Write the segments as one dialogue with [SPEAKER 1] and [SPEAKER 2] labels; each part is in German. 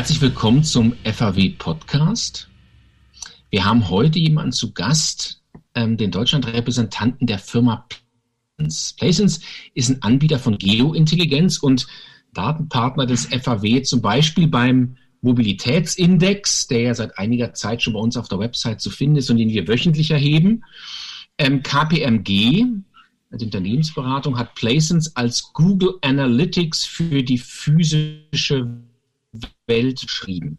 [SPEAKER 1] Herzlich willkommen zum FAW Podcast. Wir haben heute jemanden zu Gast, ähm, den Deutschlandrepräsentanten der Firma Placens. Placens ist ein Anbieter von Geointelligenz und Datenpartner des FAW, zum Beispiel beim Mobilitätsindex, der ja seit einiger Zeit schon bei uns auf der Website zu finden ist und den wir wöchentlich erheben. Ähm, KPMG, die Unternehmensberatung, hat Placens als Google Analytics für die physische Welt geschrieben.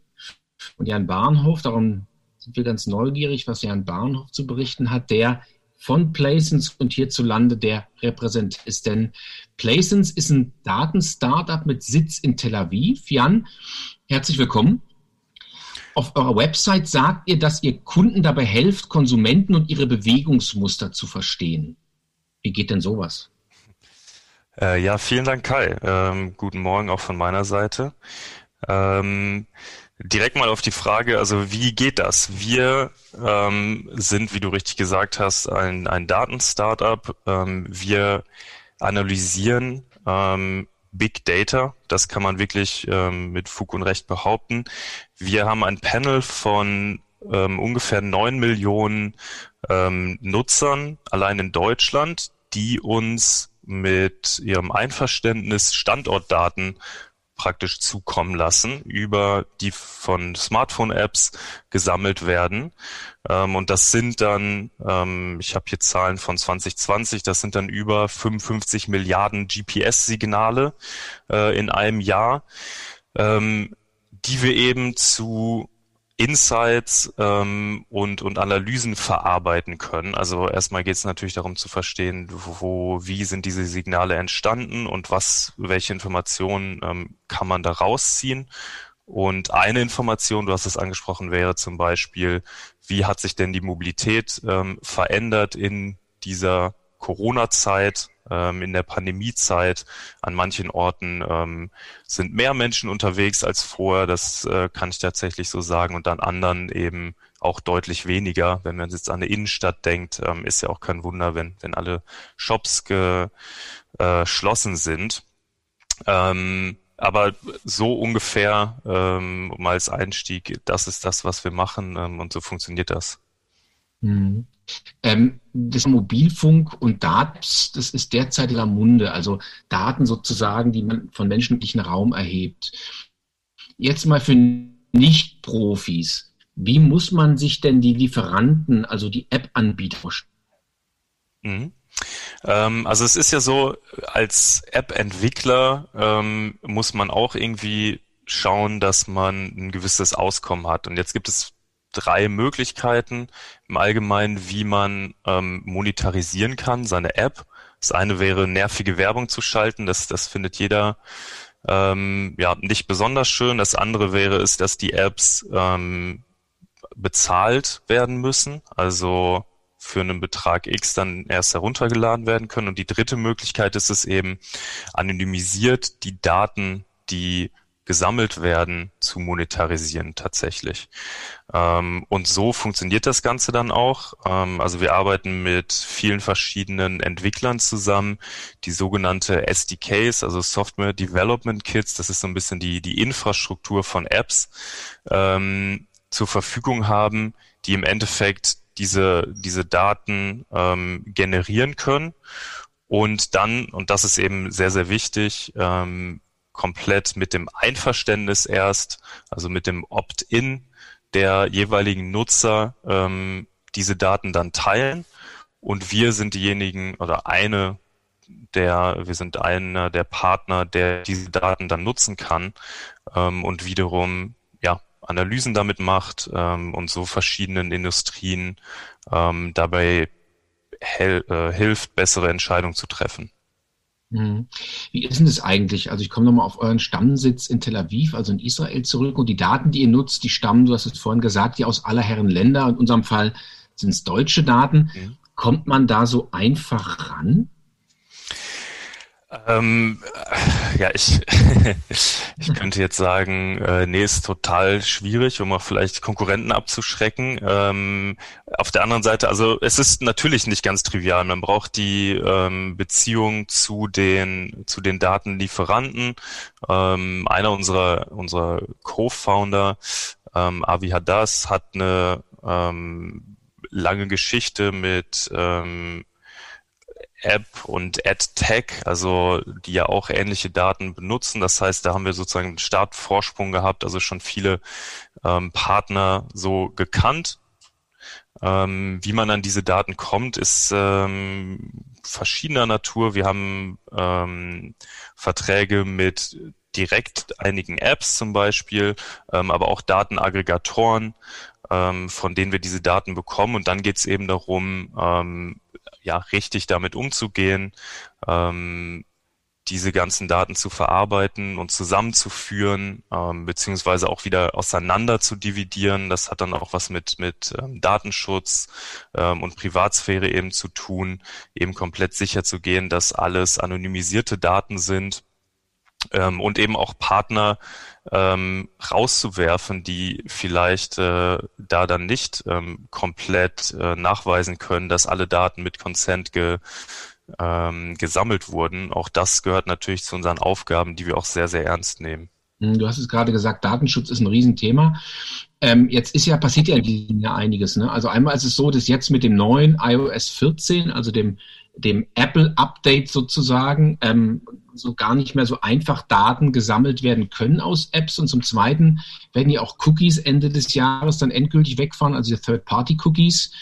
[SPEAKER 1] Und Jan Bahnhof, darum sind wir ganz neugierig, was Jan Bahnhof zu berichten hat, der von Placens und hierzulande der Repräsentant ist. Denn Placens ist ein Datenstartup mit Sitz in Tel Aviv. Jan, herzlich willkommen. Auf eurer Website sagt ihr, dass ihr Kunden dabei helft, Konsumenten und ihre Bewegungsmuster zu verstehen. Wie geht denn sowas?
[SPEAKER 2] Äh, ja, vielen Dank, Kai. Ähm, guten Morgen auch von meiner Seite. Ähm, direkt mal auf die Frage, also wie geht das? Wir ähm, sind, wie du richtig gesagt hast, ein, ein Daten-Startup. Ähm, wir analysieren ähm, Big Data. Das kann man wirklich ähm, mit Fug und Recht behaupten. Wir haben ein Panel von ähm, ungefähr neun Millionen ähm, Nutzern allein in Deutschland, die uns mit ihrem Einverständnis Standortdaten praktisch zukommen lassen, über die von Smartphone-Apps gesammelt werden. Ähm, und das sind dann, ähm, ich habe hier Zahlen von 2020, das sind dann über 55 Milliarden GPS-Signale äh, in einem Jahr, ähm, die wir eben zu Insights ähm, und, und Analysen verarbeiten können. Also erstmal geht es natürlich darum zu verstehen, wo, wie sind diese Signale entstanden und was, welche Informationen ähm, kann man da rausziehen. Und eine Information, du hast es angesprochen, wäre zum Beispiel, wie hat sich denn die Mobilität ähm, verändert in dieser Corona-Zeit, ähm, in der Pandemiezeit. An manchen Orten ähm, sind mehr Menschen unterwegs als vorher, das äh, kann ich tatsächlich so sagen, und an anderen eben auch deutlich weniger. Wenn man jetzt an eine Innenstadt denkt, ähm, ist ja auch kein Wunder, wenn, wenn alle Shops geschlossen äh, sind. Ähm, aber so ungefähr ähm, mal als Einstieg, das ist das, was wir machen ähm, und so funktioniert das.
[SPEAKER 1] Mhm. Ähm, das Mobilfunk und Daten, das ist derzeit in der Munde, also Daten sozusagen, die man von menschlichen Raum erhebt. Jetzt mal für Nicht-Profis. Wie muss man sich denn die Lieferanten, also die App-Anbieter vorstellen?
[SPEAKER 2] Mhm. Ähm, also es ist ja so, als App-Entwickler ähm, muss man auch irgendwie schauen, dass man ein gewisses Auskommen hat. Und jetzt gibt es drei Möglichkeiten im Allgemeinen, wie man ähm, monetarisieren kann, seine App. Das eine wäre, nervige Werbung zu schalten. Das, das findet jeder ähm, ja nicht besonders schön. Das andere wäre es, dass die Apps ähm, bezahlt werden müssen, also für einen Betrag X dann erst heruntergeladen werden können. Und die dritte Möglichkeit ist es eben, anonymisiert die Daten, die gesammelt werden, zu monetarisieren tatsächlich. Ähm, und so funktioniert das Ganze dann auch. Ähm, also wir arbeiten mit vielen verschiedenen Entwicklern zusammen, die sogenannte SDKs, also Software Development Kits, das ist so ein bisschen die, die Infrastruktur von Apps, ähm, zur Verfügung haben, die im Endeffekt diese, diese Daten ähm, generieren können und dann, und das ist eben sehr, sehr wichtig, ähm, komplett mit dem Einverständnis erst, also mit dem Opt-in der jeweiligen Nutzer ähm, diese Daten dann teilen. Und wir sind diejenigen oder eine der, wir sind einer der Partner, der diese Daten dann nutzen kann ähm, und wiederum ja Analysen damit macht ähm, und so verschiedenen Industrien ähm, dabei äh, hilft, bessere Entscheidungen zu treffen.
[SPEAKER 1] Mhm. Wie ist denn das eigentlich? Also ich komme nochmal auf euren Stammsitz in Tel Aviv, also in Israel zurück und die Daten, die ihr nutzt, die stammen, du hast es vorhin gesagt, die aus aller Herren Länder. In unserem Fall sind es deutsche Daten. Mhm. Kommt man da so einfach ran?
[SPEAKER 2] Ähm, ja, ich, ich könnte jetzt sagen, äh, nee, ist total schwierig, um auch vielleicht Konkurrenten abzuschrecken. Ähm, auf der anderen Seite, also es ist natürlich nicht ganz trivial. Man braucht die ähm, Beziehung zu den zu den Datenlieferanten. Ähm, einer unserer unserer Co-Founder, ähm, Avi Hadas, hat eine ähm, lange Geschichte mit ähm, App und AdTech, also die ja auch ähnliche Daten benutzen. Das heißt, da haben wir sozusagen einen Startvorsprung gehabt, also schon viele ähm, Partner so gekannt. Ähm, wie man an diese Daten kommt, ist ähm, verschiedener Natur. Wir haben ähm, Verträge mit direkt einigen Apps zum Beispiel, ähm, aber auch Datenaggregatoren, ähm, von denen wir diese Daten bekommen. Und dann geht es eben darum, ähm, ja, richtig damit umzugehen, ähm, diese ganzen Daten zu verarbeiten und zusammenzuführen, ähm, beziehungsweise auch wieder auseinander zu dividieren. Das hat dann auch was mit, mit ähm, Datenschutz ähm, und Privatsphäre eben zu tun, eben komplett sicher zu gehen, dass alles anonymisierte Daten sind ähm, und eben auch Partner ähm, rauszuwerfen, die vielleicht äh, da dann nicht ähm, komplett äh, nachweisen können, dass alle Daten mit Consent ge, ähm, gesammelt wurden. Auch das gehört natürlich zu unseren Aufgaben, die wir auch sehr, sehr ernst nehmen.
[SPEAKER 1] Hm, du hast es gerade gesagt, Datenschutz ist ein Riesenthema. Ähm, jetzt ist ja passiert ja in Jahr einiges. Ne? Also einmal ist es so, dass jetzt mit dem neuen iOS 14, also dem dem Apple-Update sozusagen ähm, so gar nicht mehr so einfach Daten gesammelt werden können aus Apps. Und zum Zweiten werden ja auch Cookies Ende des Jahres dann endgültig wegfahren, also die Third-Party-Cookies.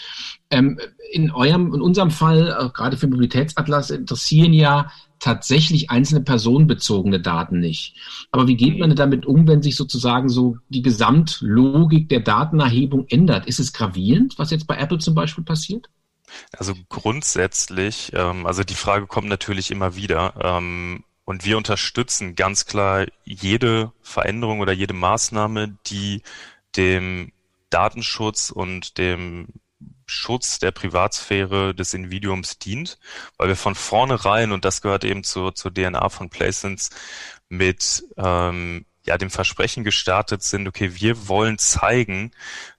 [SPEAKER 1] Ähm, in eurem, in unserem Fall, äh, gerade für Mobilitätsatlas, interessieren ja tatsächlich einzelne personenbezogene Daten nicht. Aber wie geht man damit um, wenn sich sozusagen so die Gesamtlogik der Datenerhebung ändert? Ist es gravierend, was jetzt bei Apple zum Beispiel passiert?
[SPEAKER 2] Also grundsätzlich, ähm, also die Frage kommt natürlich immer wieder. Ähm, und wir unterstützen ganz klar jede Veränderung oder jede Maßnahme, die dem Datenschutz und dem Schutz der Privatsphäre des Individuums dient, weil wir von vornherein, und das gehört eben zur, zur DNA von Placents, mit ähm, ja, dem Versprechen gestartet sind, okay, wir wollen zeigen,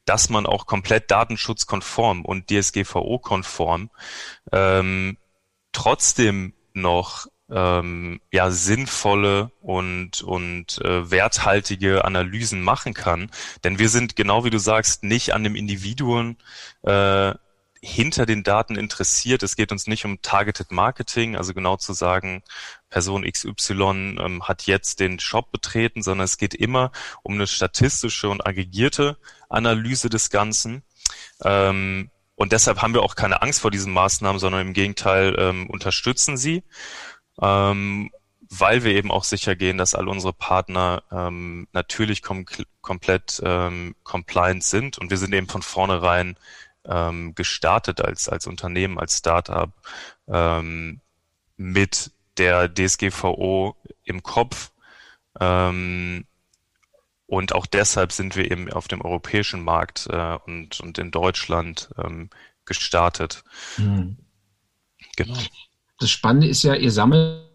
[SPEAKER 2] dass man auch komplett datenschutzkonform und DSGVO-konform ähm, trotzdem noch ähm, ja sinnvolle und und äh, werthaltige Analysen machen kann, denn wir sind genau wie du sagst nicht an dem Individuum äh, hinter den Daten interessiert. Es geht uns nicht um Targeted Marketing, also genau zu sagen, Person XY ähm, hat jetzt den Shop betreten, sondern es geht immer um eine statistische und aggregierte Analyse des Ganzen. Ähm, und deshalb haben wir auch keine Angst vor diesen Maßnahmen, sondern im Gegenteil ähm, unterstützen sie, ähm, weil wir eben auch sicher gehen, dass all unsere Partner ähm, natürlich kom komplett ähm, compliant sind. Und wir sind eben von vornherein ähm, gestartet als, als Unternehmen, als Startup ähm, mit der DSGVO im Kopf. Ähm, und auch deshalb sind wir eben auf dem europäischen Markt äh, und, und in Deutschland ähm, gestartet. Mhm.
[SPEAKER 1] Genau. Das Spannende ist ja, ihr sammelt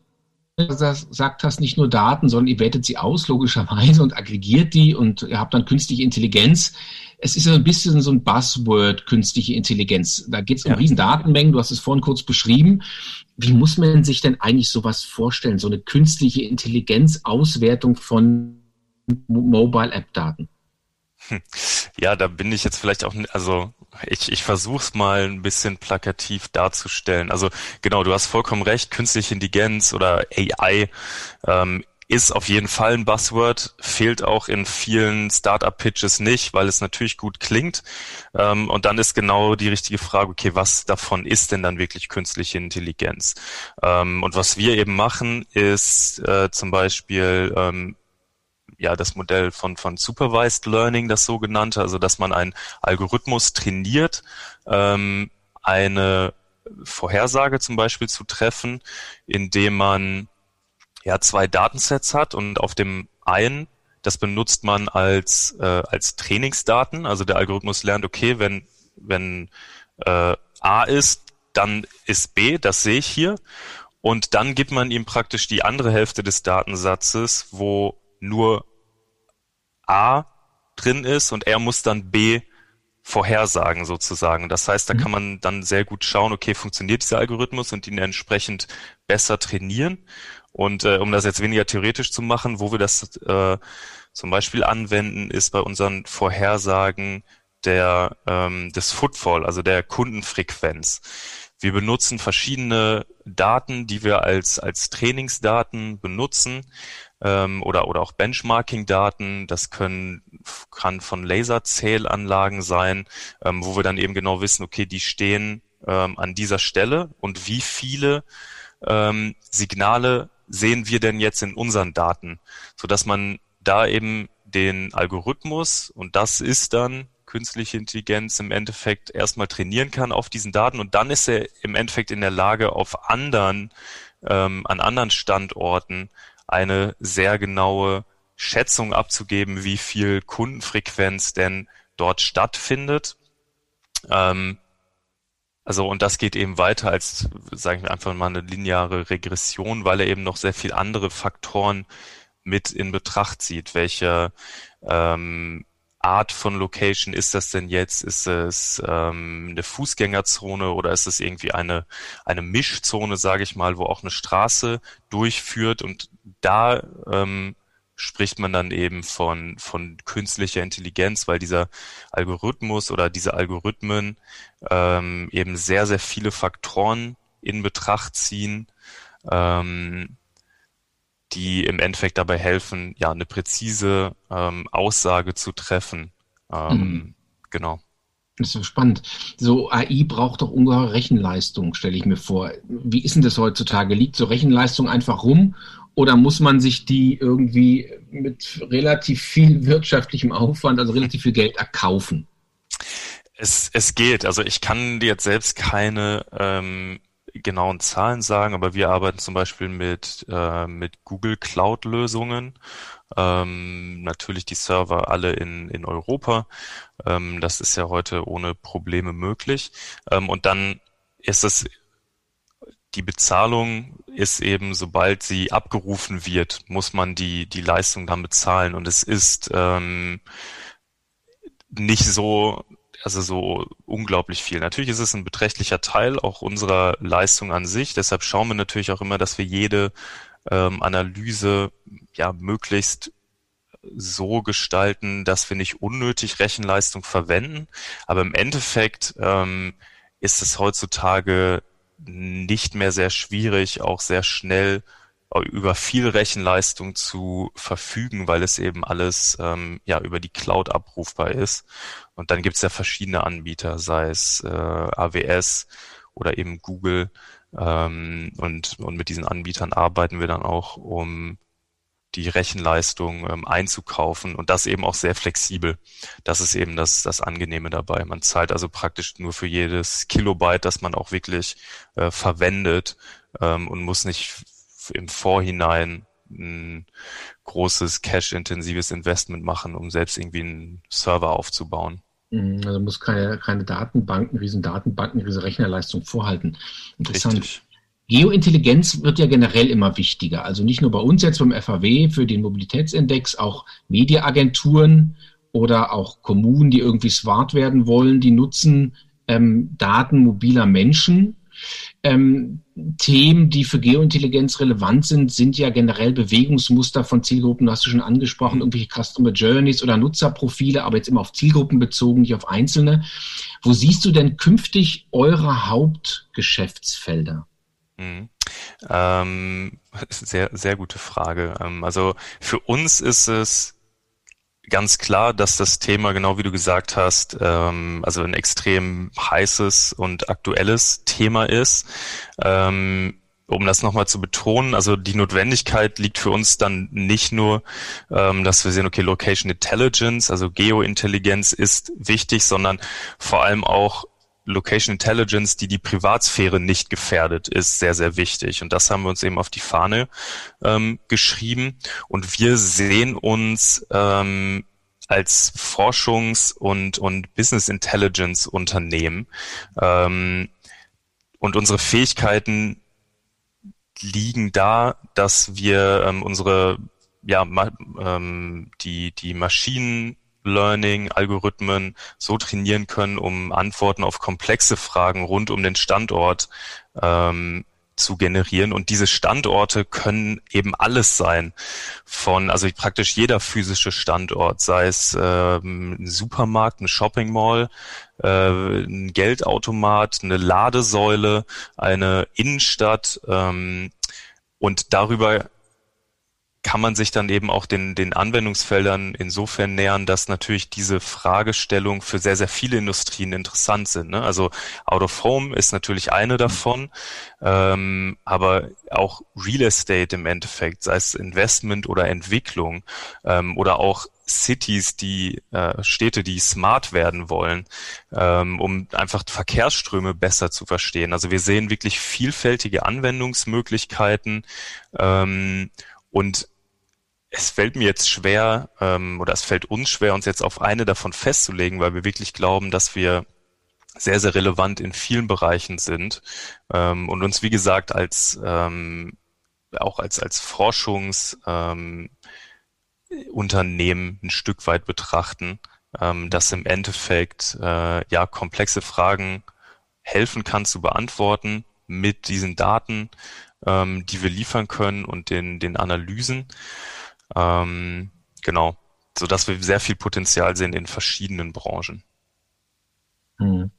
[SPEAKER 1] sagt hast, nicht nur Daten, sondern ihr wertet sie aus, logischerweise, und aggregiert die und ihr habt dann künstliche Intelligenz. Es ist ja ein bisschen so ein Buzzword, künstliche Intelligenz. Da geht es um ja. riesen Datenmengen, du hast es vorhin kurz beschrieben. Wie muss man sich denn eigentlich sowas vorstellen, so eine künstliche Intelligenz-Auswertung von Mobile-App-Daten?
[SPEAKER 2] Hm. Ja, da bin ich jetzt vielleicht auch, also ich, ich versuche es mal ein bisschen plakativ darzustellen. Also genau, du hast vollkommen recht, künstliche Intelligenz oder AI ähm, ist auf jeden Fall ein Buzzword, fehlt auch in vielen Startup-Pitches nicht, weil es natürlich gut klingt. Ähm, und dann ist genau die richtige Frage, okay, was davon ist denn dann wirklich künstliche Intelligenz? Ähm, und was wir eben machen, ist äh, zum Beispiel ähm, ja das Modell von, von Supervised Learning, das sogenannte, also dass man einen Algorithmus trainiert, ähm, eine Vorhersage zum Beispiel zu treffen, indem man ja zwei Datensets hat und auf dem einen, das benutzt man als, äh, als Trainingsdaten, also der Algorithmus lernt, okay, wenn, wenn äh, A ist, dann ist B, das sehe ich hier. Und dann gibt man ihm praktisch die andere Hälfte des Datensatzes, wo nur A drin ist und er muss dann B vorhersagen sozusagen. Das heißt, da mhm. kann man dann sehr gut schauen, okay, funktioniert dieser Algorithmus und ihn entsprechend besser trainieren. Und äh, um das jetzt weniger theoretisch zu machen, wo wir das äh, zum Beispiel anwenden, ist bei unseren Vorhersagen der ähm, des Footfall, also der Kundenfrequenz. Wir benutzen verschiedene Daten, die wir als als Trainingsdaten benutzen ähm, oder oder auch Benchmarking-Daten. Das können kann von Laserzählanlagen sein, ähm, wo wir dann eben genau wissen, okay, die stehen ähm, an dieser Stelle und wie viele ähm, Signale sehen wir denn jetzt in unseren Daten, so dass man da eben den Algorithmus und das ist dann künstliche Intelligenz im Endeffekt erstmal trainieren kann auf diesen Daten und dann ist er im Endeffekt in der Lage, auf anderen, ähm, an anderen Standorten eine sehr genaue Schätzung abzugeben, wie viel Kundenfrequenz denn dort stattfindet. Ähm, also und das geht eben weiter als, sagen wir einfach mal, eine lineare Regression, weil er eben noch sehr viel andere Faktoren mit in Betracht zieht. Welche ähm, Art von Location ist das denn jetzt? Ist es ähm, eine Fußgängerzone oder ist es irgendwie eine, eine Mischzone, sage ich mal, wo auch eine Straße durchführt? Und da ähm, spricht man dann eben von, von künstlicher Intelligenz, weil dieser Algorithmus oder diese Algorithmen ähm, eben sehr, sehr viele Faktoren in Betracht ziehen, ähm, die im Endeffekt dabei helfen, ja, eine präzise ähm, Aussage zu treffen. Ähm, mhm. Genau.
[SPEAKER 1] Das ist so spannend. So AI braucht doch ungeheure Rechenleistung, stelle ich mir vor. Wie ist denn das heutzutage? Liegt so Rechenleistung einfach rum oder muss man sich die irgendwie mit relativ viel wirtschaftlichem Aufwand, also relativ viel Geld erkaufen?
[SPEAKER 2] Es, es geht. Also ich kann dir jetzt selbst keine ähm, genauen Zahlen sagen, aber wir arbeiten zum Beispiel mit, äh, mit Google Cloud-Lösungen. Ähm, natürlich die Server alle in, in Europa. Ähm, das ist ja heute ohne Probleme möglich. Ähm, und dann ist es die Bezahlung ist eben, sobald sie abgerufen wird, muss man die, die Leistung dann bezahlen. Und es ist ähm, nicht so, also so unglaublich viel. Natürlich ist es ein beträchtlicher Teil auch unserer Leistung an sich. Deshalb schauen wir natürlich auch immer, dass wir jede ähm, Analyse ja möglichst so gestalten, dass wir nicht unnötig Rechenleistung verwenden. Aber im Endeffekt ähm, ist es heutzutage nicht mehr sehr schwierig, auch sehr schnell über viel Rechenleistung zu verfügen, weil es eben alles ähm, ja über die Cloud abrufbar ist. Und dann gibt es ja verschiedene Anbieter, sei es äh, AWS oder eben Google. Ähm, und, und mit diesen Anbietern arbeiten wir dann auch, um die Rechenleistung ähm, einzukaufen und das eben auch sehr flexibel. Das ist eben das, das Angenehme dabei. Man zahlt also praktisch nur für jedes Kilobyte, das man auch wirklich äh, verwendet ähm, und muss nicht im Vorhinein ein großes cash-intensives Investment machen, um selbst irgendwie einen Server aufzubauen.
[SPEAKER 1] Mhm, also muss keine, keine Datenbanken, riesen Datenbanken, riesen Rechnerleistung vorhalten. Interessant. Richtig. Geointelligenz wird ja generell immer wichtiger. Also nicht nur bei uns jetzt beim FAW für den Mobilitätsindex, auch Mediaagenturen oder auch Kommunen, die irgendwie smart werden wollen, die nutzen ähm, Daten mobiler Menschen ähm, Themen, die für Geointelligenz relevant sind, sind ja generell Bewegungsmuster von Zielgruppen, hast du schon angesprochen, irgendwelche Customer Journeys oder Nutzerprofile, aber jetzt immer auf Zielgruppen bezogen, nicht auf einzelne. Wo siehst du denn künftig eure Hauptgeschäftsfelder?
[SPEAKER 2] Mhm. Ähm, sehr, sehr gute Frage. Ähm, also für uns ist es ganz klar, dass das Thema, genau wie du gesagt hast, ähm, also ein extrem heißes und aktuelles Thema ist. Ähm, um das nochmal zu betonen, also die Notwendigkeit liegt für uns dann nicht nur, ähm, dass wir sehen, okay, Location Intelligence, also Geointelligenz ist wichtig, sondern vor allem auch Location Intelligence, die die Privatsphäre nicht gefährdet, ist sehr, sehr wichtig. Und das haben wir uns eben auf die Fahne ähm, geschrieben. Und wir sehen uns ähm, als Forschungs- und, und Business Intelligence Unternehmen. Ähm, und unsere Fähigkeiten liegen da, dass wir ähm, unsere ja ma, ähm, die die Maschinen Learning Algorithmen so trainieren können, um Antworten auf komplexe Fragen rund um den Standort ähm, zu generieren. Und diese Standorte können eben alles sein. Von, also praktisch jeder physische Standort, sei es ähm, ein Supermarkt, ein Shopping Mall, äh, ein Geldautomat, eine Ladesäule, eine Innenstadt. Ähm, und darüber kann man sich dann eben auch den, den Anwendungsfeldern insofern nähern, dass natürlich diese Fragestellung für sehr, sehr viele Industrien interessant sind. Ne? Also Out of Home ist natürlich eine davon, ähm, aber auch Real Estate im Endeffekt, sei es Investment oder Entwicklung ähm, oder auch Cities, die äh, Städte, die smart werden wollen, ähm, um einfach Verkehrsströme besser zu verstehen. Also wir sehen wirklich vielfältige Anwendungsmöglichkeiten ähm, und es fällt mir jetzt schwer, ähm, oder es fällt uns schwer, uns jetzt auf eine davon festzulegen, weil wir wirklich glauben, dass wir sehr, sehr relevant in vielen Bereichen sind ähm, und uns, wie gesagt, als ähm, auch als, als Forschungsunternehmen ähm, ein Stück weit betrachten, ähm, das im Endeffekt äh, ja komplexe Fragen helfen kann zu beantworten mit diesen Daten, ähm, die wir liefern können und den, den Analysen. Ähm, genau, so dass wir sehr viel Potenzial sehen in verschiedenen Branchen.
[SPEAKER 1] Hm.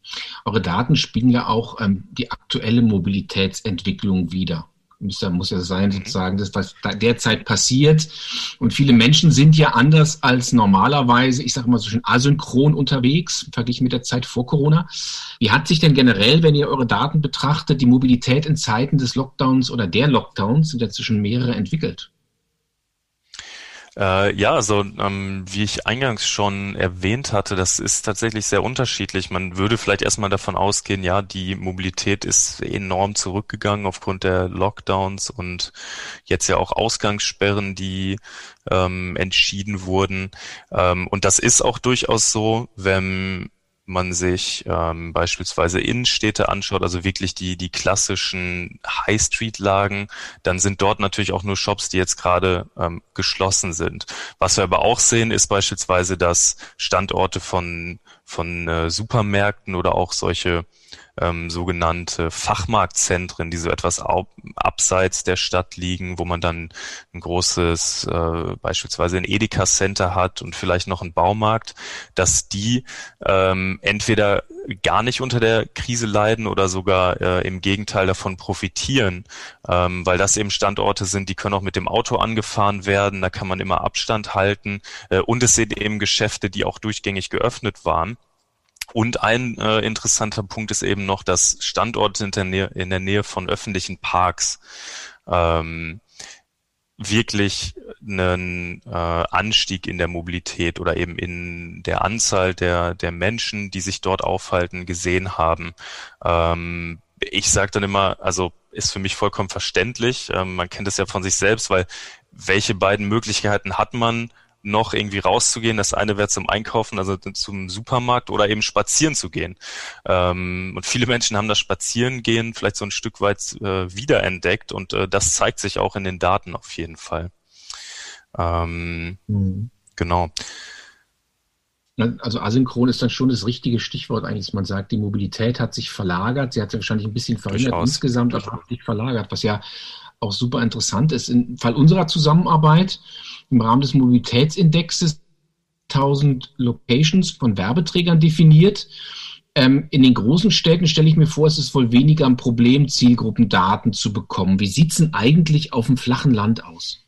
[SPEAKER 1] Eure Daten spiegeln ja auch ähm, die aktuelle Mobilitätsentwicklung wider. Muss ja, muss ja sein, mhm. sozusagen, das, was derzeit passiert. Und viele Menschen sind ja anders als normalerweise, ich sage mal so schön asynchron unterwegs, verglichen mit der Zeit vor Corona. Wie hat sich denn generell, wenn ihr eure Daten betrachtet, die Mobilität in Zeiten des Lockdowns oder der Lockdowns, sind ja zwischen mehrere entwickelt?
[SPEAKER 2] Äh, ja, also ähm, wie ich eingangs schon erwähnt hatte, das ist tatsächlich sehr unterschiedlich. Man würde vielleicht erstmal davon ausgehen, ja, die Mobilität ist enorm zurückgegangen aufgrund der Lockdowns und jetzt ja auch Ausgangssperren, die ähm, entschieden wurden. Ähm, und das ist auch durchaus so, wenn man sich ähm, beispielsweise Innenstädte anschaut, also wirklich die, die klassischen High-Street-Lagen, dann sind dort natürlich auch nur Shops, die jetzt gerade ähm, geschlossen sind. Was wir aber auch sehen, ist beispielsweise, dass Standorte von, von äh, Supermärkten oder auch solche ähm, sogenannte Fachmarktzentren, die so etwas ab, abseits der Stadt liegen, wo man dann ein großes, äh, beispielsweise ein Edeka-Center hat und vielleicht noch einen Baumarkt, dass die ähm, entweder gar nicht unter der Krise leiden oder sogar äh, im Gegenteil davon profitieren, ähm, weil das eben Standorte sind, die können auch mit dem Auto angefahren werden, da kann man immer Abstand halten äh, und es sind eben Geschäfte, die auch durchgängig geöffnet waren. Und ein äh, interessanter Punkt ist eben noch, dass Standorte in der Nähe, in der Nähe von öffentlichen Parks ähm, wirklich einen äh, Anstieg in der Mobilität oder eben in der Anzahl der, der Menschen, die sich dort aufhalten, gesehen haben. Ähm, ich sage dann immer, also ist für mich vollkommen verständlich. Ähm, man kennt es ja von sich selbst, weil welche beiden Möglichkeiten hat man, noch irgendwie rauszugehen. Das eine wäre zum Einkaufen, also zum Supermarkt oder eben spazieren zu gehen. Ähm, und viele Menschen haben das Spazierengehen vielleicht so ein Stück weit äh, wiederentdeckt und äh, das zeigt sich auch in den Daten auf jeden Fall. Ähm, mhm. Genau.
[SPEAKER 1] Also asynchron ist dann schon das richtige Stichwort eigentlich. Man sagt, die Mobilität hat sich verlagert. Sie hat sich wahrscheinlich ein bisschen verändert Durchaus. insgesamt, aber hat sich verlagert, was ja auch super interessant ist. Im Fall unserer Zusammenarbeit im Rahmen des Mobilitätsindexes 1000 Locations von Werbeträgern definiert. Ähm, in den großen Städten stelle ich mir vor, es ist wohl weniger ein Problem, Zielgruppendaten zu bekommen. Wie sieht es denn eigentlich auf dem flachen Land aus?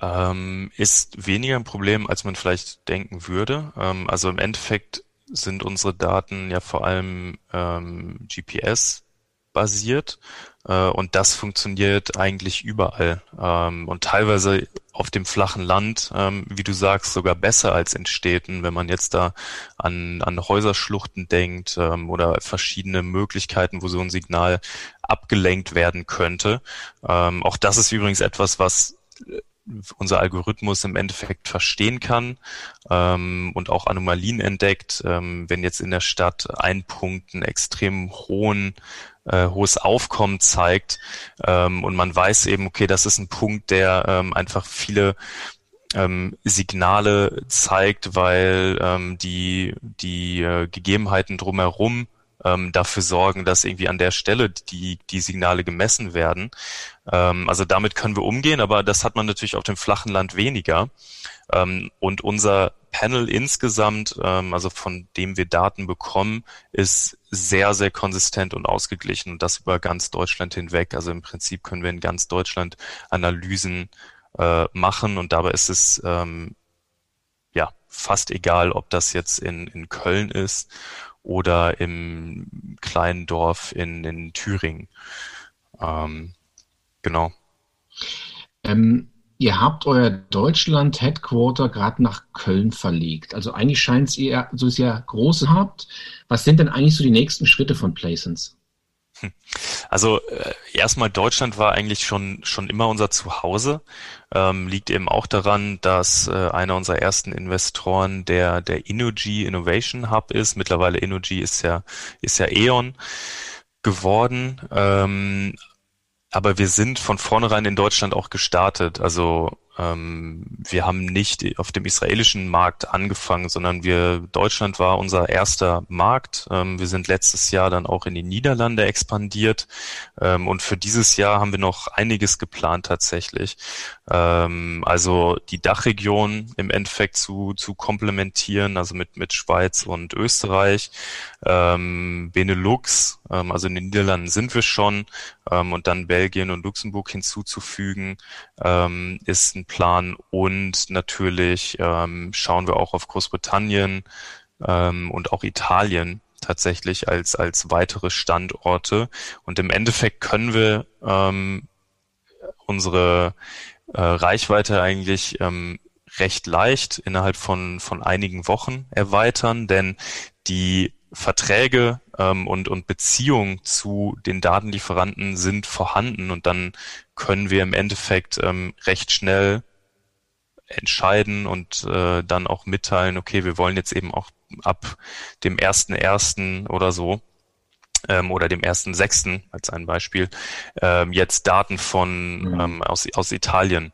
[SPEAKER 2] Ähm, ist weniger ein Problem, als man vielleicht denken würde. Ähm, also im Endeffekt sind unsere Daten ja vor allem ähm, GPS basiert äh, und das funktioniert eigentlich überall ähm, und teilweise auf dem flachen Land, ähm, wie du sagst, sogar besser als in Städten, wenn man jetzt da an, an Häuserschluchten denkt ähm, oder verschiedene Möglichkeiten, wo so ein Signal abgelenkt werden könnte. Ähm, auch das ist übrigens etwas, was unser Algorithmus im Endeffekt verstehen kann ähm, und auch Anomalien entdeckt. Ähm, wenn jetzt in der Stadt ein Punkt einen extrem hohen äh, hohes Aufkommen zeigt ähm, und man weiß eben, okay, das ist ein Punkt, der ähm, einfach viele ähm, Signale zeigt, weil ähm, die die äh, Gegebenheiten drumherum ähm, dafür sorgen, dass irgendwie an der Stelle die, die Signale gemessen werden. Ähm, also damit können wir umgehen, aber das hat man natürlich auf dem flachen Land weniger. Ähm, und unser Panel insgesamt, ähm, also von dem wir Daten bekommen, ist sehr, sehr konsistent und ausgeglichen und das über ganz Deutschland hinweg. Also im Prinzip können wir in ganz Deutschland Analysen äh, machen und dabei ist es ähm, ja fast egal, ob das jetzt in, in Köln ist oder im kleinen Dorf in, in Thüringen. Ähm, genau.
[SPEAKER 1] Ähm, ihr habt euer Deutschland-Headquarter gerade nach Köln verlegt. Also eigentlich scheint es ihr so sehr groß habt. Was sind denn eigentlich so die nächsten Schritte von Playsens?
[SPEAKER 2] Also äh, erstmal Deutschland war eigentlich schon schon immer unser Zuhause. Ähm, liegt eben auch daran, dass äh, einer unserer ersten Investoren der der Innogy Innovation Hub ist. Mittlerweile Innogy ist ja ist ja E.ON geworden. Ähm, aber wir sind von vornherein in Deutschland auch gestartet. Also wir haben nicht auf dem israelischen Markt angefangen, sondern wir Deutschland war unser erster Markt. Ähm, wir sind letztes Jahr dann auch in die Niederlande expandiert ähm, und für dieses Jahr haben wir noch einiges geplant tatsächlich. Ähm, also die Dachregion im Endeffekt zu zu komplementieren, also mit mit Schweiz und Österreich, ähm, Benelux, ähm, also in den Niederlanden sind wir schon und dann Belgien und Luxemburg hinzuzufügen, ist ein Plan und natürlich ähm, schauen wir auch auf Großbritannien ähm, und auch Italien tatsächlich als, als weitere Standorte. Und im Endeffekt können wir ähm, unsere äh, Reichweite eigentlich ähm, recht leicht innerhalb von, von einigen Wochen erweitern, denn die Verträge ähm, und, und Beziehungen zu den Datenlieferanten sind vorhanden und dann können wir im Endeffekt ähm, recht schnell entscheiden und äh, dann auch mitteilen, okay, wir wollen jetzt eben auch ab dem ersten ersten oder so ähm, oder dem ersten sechsten als ein Beispiel ähm, jetzt Daten von mhm. ähm, aus, aus Italien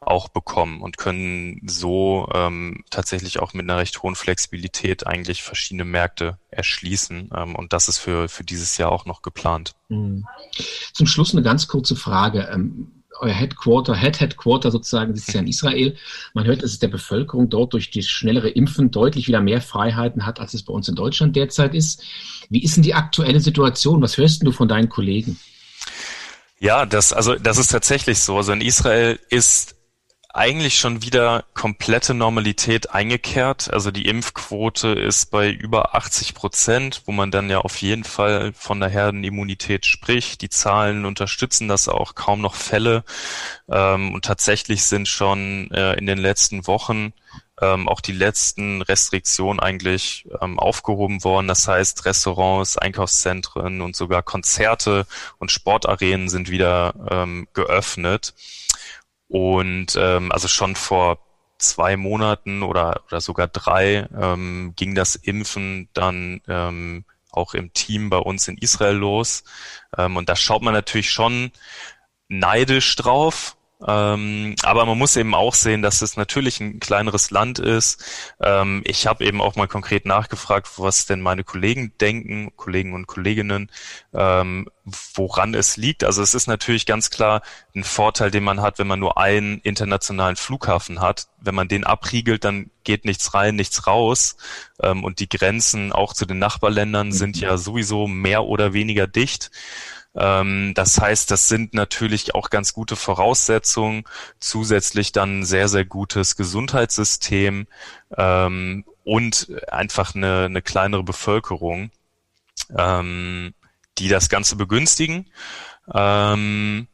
[SPEAKER 2] auch bekommen und können so ähm, tatsächlich auch mit einer recht hohen Flexibilität eigentlich verschiedene Märkte erschließen. Ähm, und das ist für, für dieses Jahr auch noch geplant.
[SPEAKER 1] Mhm. Zum Schluss eine ganz kurze Frage. Ähm, euer Headquarter, Head Headquarter sozusagen, sitzt ja in Israel. Man hört, dass es der Bevölkerung dort durch die schnellere Impfen deutlich wieder mehr Freiheiten hat, als es bei uns in Deutschland derzeit ist. Wie ist denn die aktuelle Situation? Was hörst du von deinen Kollegen?
[SPEAKER 2] Ja, das, also, das ist tatsächlich so. Also in Israel ist eigentlich schon wieder komplette Normalität eingekehrt. Also die Impfquote ist bei über 80 Prozent, wo man dann ja auf jeden Fall von der Herdenimmunität spricht. Die Zahlen unterstützen das auch, kaum noch Fälle. Ähm, und tatsächlich sind schon äh, in den letzten Wochen ähm, auch die letzten Restriktionen eigentlich ähm, aufgehoben worden. Das heißt, Restaurants, Einkaufszentren und sogar Konzerte und Sportarenen sind wieder ähm, geöffnet. Und ähm, also schon vor zwei Monaten oder, oder sogar drei ähm, ging das Impfen dann ähm, auch im Team bei uns in Israel los. Ähm, und da schaut man natürlich schon neidisch drauf, ähm, aber man muss eben auch sehen, dass es natürlich ein kleineres Land ist. Ähm, ich habe eben auch mal konkret nachgefragt, was denn meine Kollegen denken, Kollegen und Kolleginnen, ähm, woran es liegt. Also es ist natürlich ganz klar ein Vorteil, den man hat, wenn man nur einen internationalen Flughafen hat. Wenn man den abriegelt, dann geht nichts rein, nichts raus. Ähm, und die Grenzen auch zu den Nachbarländern sind mhm. ja sowieso mehr oder weniger dicht. Ähm, das heißt, das sind natürlich auch ganz gute Voraussetzungen. Zusätzlich dann ein sehr, sehr gutes Gesundheitssystem ähm, und einfach eine, eine kleinere Bevölkerung, ähm, die das Ganze begünstigen. Ähm,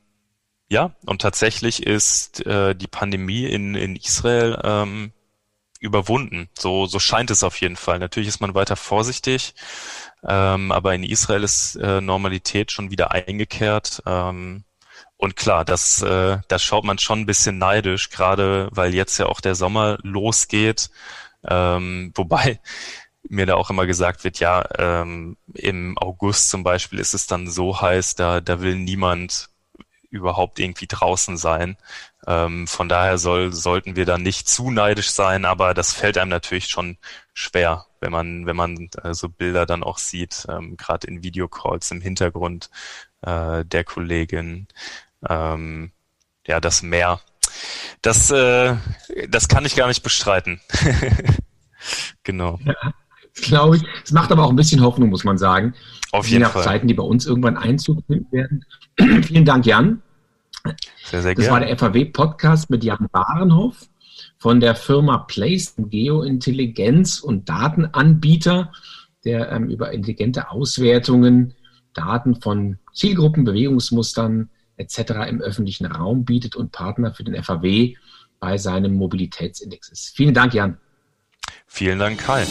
[SPEAKER 2] ja, und tatsächlich ist äh, die Pandemie in, in Israel ähm, überwunden. So, so scheint es auf jeden Fall. Natürlich ist man weiter vorsichtig, ähm, aber in Israel ist äh, Normalität schon wieder eingekehrt. Ähm, Und klar, das, äh, da schaut man schon ein bisschen neidisch, gerade weil jetzt ja auch der Sommer losgeht. Ähm, wobei mir da auch immer gesagt wird, ja, ähm, im August zum Beispiel ist es dann so heiß, da, da will niemand überhaupt irgendwie draußen sein. Ähm, von daher soll, sollten wir da nicht zu neidisch sein, aber das fällt einem natürlich schon schwer, wenn man, wenn man äh, so Bilder dann auch sieht, ähm, gerade in Videocalls im Hintergrund äh, der Kollegin. Ähm, ja, das Meer. Das, äh, das kann ich gar nicht bestreiten. genau.
[SPEAKER 1] Ja, glaube ich. Es macht aber auch ein bisschen Hoffnung, muss man sagen.
[SPEAKER 2] Auf jeden
[SPEAKER 1] Je nach
[SPEAKER 2] Fall.
[SPEAKER 1] Zeiten, die bei uns irgendwann Einzug finden werden. Vielen Dank, Jan.
[SPEAKER 2] Sehr, sehr
[SPEAKER 1] das
[SPEAKER 2] gerne.
[SPEAKER 1] war der FAW-Podcast mit Jan Barenhoff von der Firma Place, Geointelligenz- und Datenanbieter, der ähm, über intelligente Auswertungen Daten von Zielgruppen, Bewegungsmustern etc. im öffentlichen Raum bietet und Partner für den FAW bei seinem Mobilitätsindex ist. Vielen Dank, Jan.
[SPEAKER 2] Vielen Dank, Kai.